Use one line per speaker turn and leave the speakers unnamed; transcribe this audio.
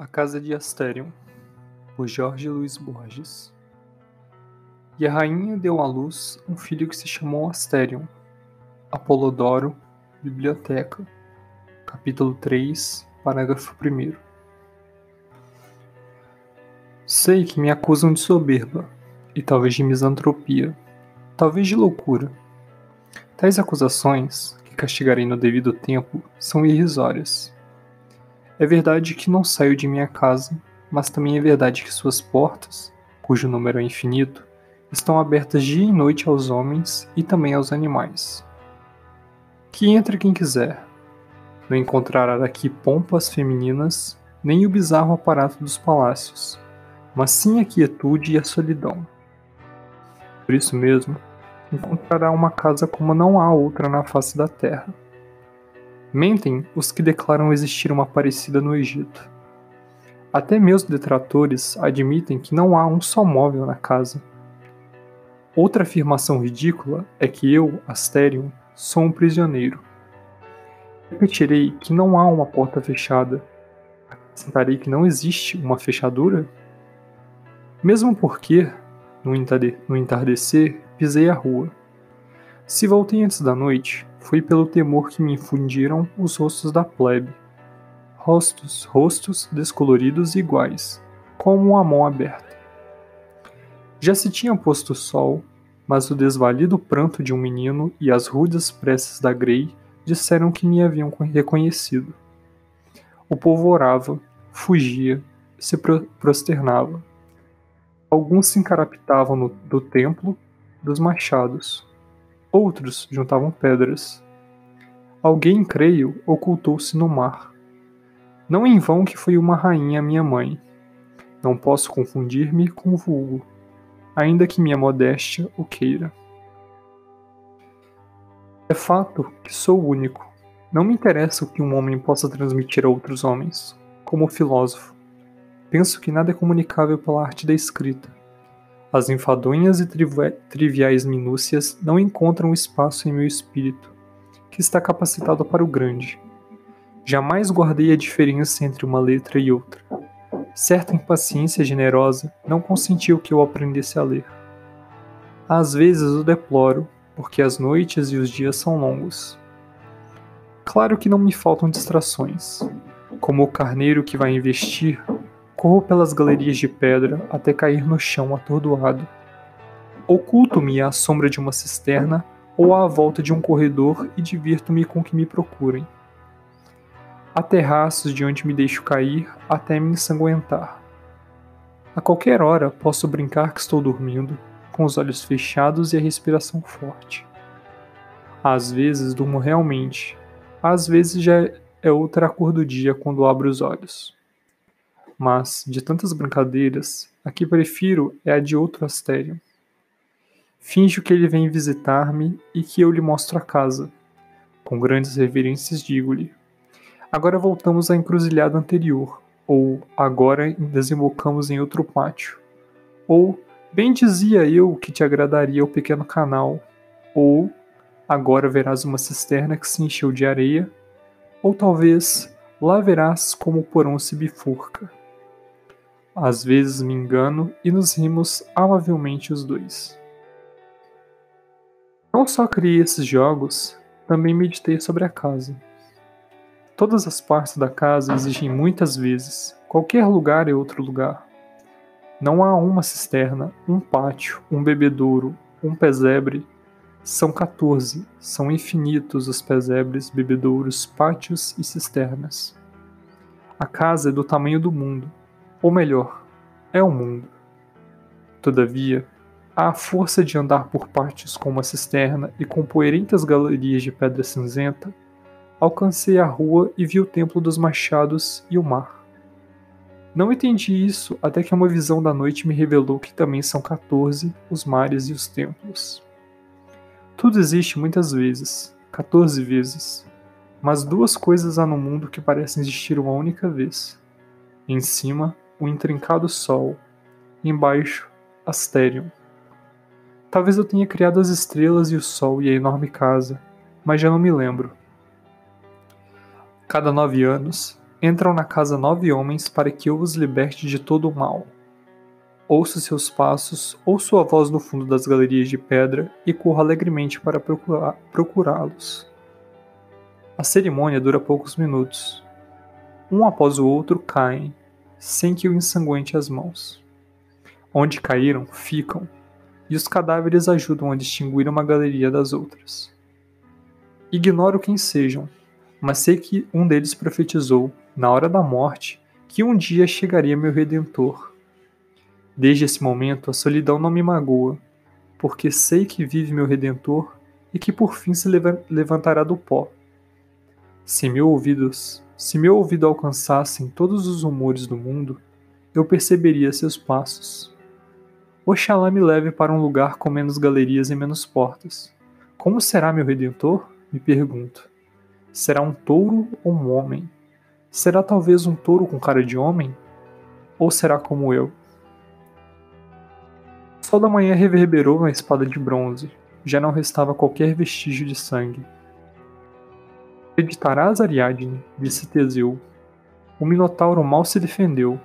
A Casa de Asterion, por Jorge Luiz Borges. E a rainha deu à luz um filho que se chamou Asterion. Apolodoro, Biblioteca, capítulo 3, parágrafo 1. Sei que me acusam de soberba, e talvez de misantropia, talvez de loucura. Tais acusações, que castigarei no devido tempo, são irrisórias é verdade que não saio de minha casa, mas também é verdade que suas portas, cujo número é infinito, estão abertas dia e noite aos homens e também aos animais. Que entre quem quiser. Não encontrará aqui pompas femininas, nem o bizarro aparato dos palácios, mas sim a quietude e a solidão. Por isso mesmo, encontrará uma casa como não há outra na face da terra. Mentem os que declaram existir uma parecida no Egito. Até meus detratores admitem que não há um só móvel na casa. Outra afirmação ridícula é que eu, Asterion, sou um prisioneiro. Repetirei que não há uma porta fechada. Acrescentarei que não existe uma fechadura? Mesmo porque, no entardecer, pisei a rua. Se voltei antes da noite, foi pelo temor que me infundiram os rostos da plebe. Rostos, rostos descoloridos e iguais, como uma mão aberta. Já se tinha posto o sol, mas o desvalido pranto de um menino e as rudes preces da Grey disseram que me haviam reconhecido. O povo orava, fugia, se prosternava. Alguns se encarapitavam no, do templo dos machados, Outros juntavam pedras. Alguém, creio, ocultou-se no mar. Não em vão que foi uma rainha minha mãe. Não posso confundir-me com o vulgo, ainda que minha modéstia o queira. É fato que sou único. Não me interessa o que um homem possa transmitir a outros homens, como filósofo. Penso que nada é comunicável pela arte da escrita. As enfadonhas e triviais minúcias não encontram espaço em meu espírito, que está capacitado para o grande. Jamais guardei a diferença entre uma letra e outra. Certa impaciência generosa não consentiu que eu aprendesse a ler. Às vezes o deploro, porque as noites e os dias são longos. Claro que não me faltam distrações, como o carneiro que vai investir Corro pelas galerias de pedra até cair no chão atordoado. Oculto-me à sombra de uma cisterna ou à volta de um corredor e divirto-me com que me procurem. Há terraços de onde me deixo cair até me ensanguentar. A qualquer hora posso brincar que estou dormindo, com os olhos fechados e a respiração forte. Às vezes durmo realmente, às vezes já é outra cor do dia quando abro os olhos mas, de tantas brincadeiras, a que prefiro é a de outro astério. Finjo que ele vem visitar-me e que eu lhe mostro a casa. Com grandes reverências digo-lhe: Agora voltamos à encruzilhada anterior, ou agora desembocamos em outro pátio. Ou bem dizia eu que te agradaria o pequeno canal, ou agora verás uma cisterna que se encheu de areia, ou talvez lá verás como o porão se bifurca. Às vezes me engano e nos rimos amavelmente os dois. Não só criei esses jogos, também meditei sobre a casa. Todas as partes da casa exigem muitas vezes, qualquer lugar é outro lugar. Não há uma cisterna, um pátio, um bebedouro, um pesebre. São 14, são infinitos os pesebres, bebedouros, pátios e cisternas. A casa é do tamanho do mundo, ou melhor, é o mundo. Todavia, há a força de andar por partes com uma cisterna e com poeirentas galerias de pedra cinzenta, alcancei a rua e vi o templo dos machados e o mar. Não entendi isso até que uma visão da noite me revelou que também são 14 os mares e os templos. Tudo existe muitas vezes, 14 vezes, mas duas coisas há no mundo que parecem existir uma única vez. Em cima, o intrincado sol, embaixo, Asterion. Talvez eu tenha criado as estrelas e o sol e a enorme casa, mas já não me lembro. Cada nove anos, Entram na casa nove homens para que eu os liberte de todo o mal. Ouço seus passos, ouço a voz no fundo das galerias de pedra e corro alegremente para procurá-los. A cerimônia dura poucos minutos. Um após o outro caem, sem que eu ensanguente as mãos. Onde caíram, ficam, e os cadáveres ajudam a distinguir uma galeria das outras. Ignoro quem sejam, mas sei que um deles profetizou, na hora da morte, que um dia chegaria meu redentor. Desde esse momento a solidão não me magoa, porque sei que vive meu redentor e que por fim se levantará do pó. Se meu ouvidos, se meu ouvido alcançassem todos os rumores do mundo, eu perceberia seus passos. Oxalá me leve para um lugar com menos galerias e menos portas. Como será meu redentor? Me pergunto. Será um touro ou um homem? Será talvez um touro com cara de homem? Ou será como eu? O sol da manhã reverberou na espada de bronze. Já não restava qualquer vestígio de sangue. Acreditarás, Ariadne, disse Teseu. O Minotauro mal se defendeu,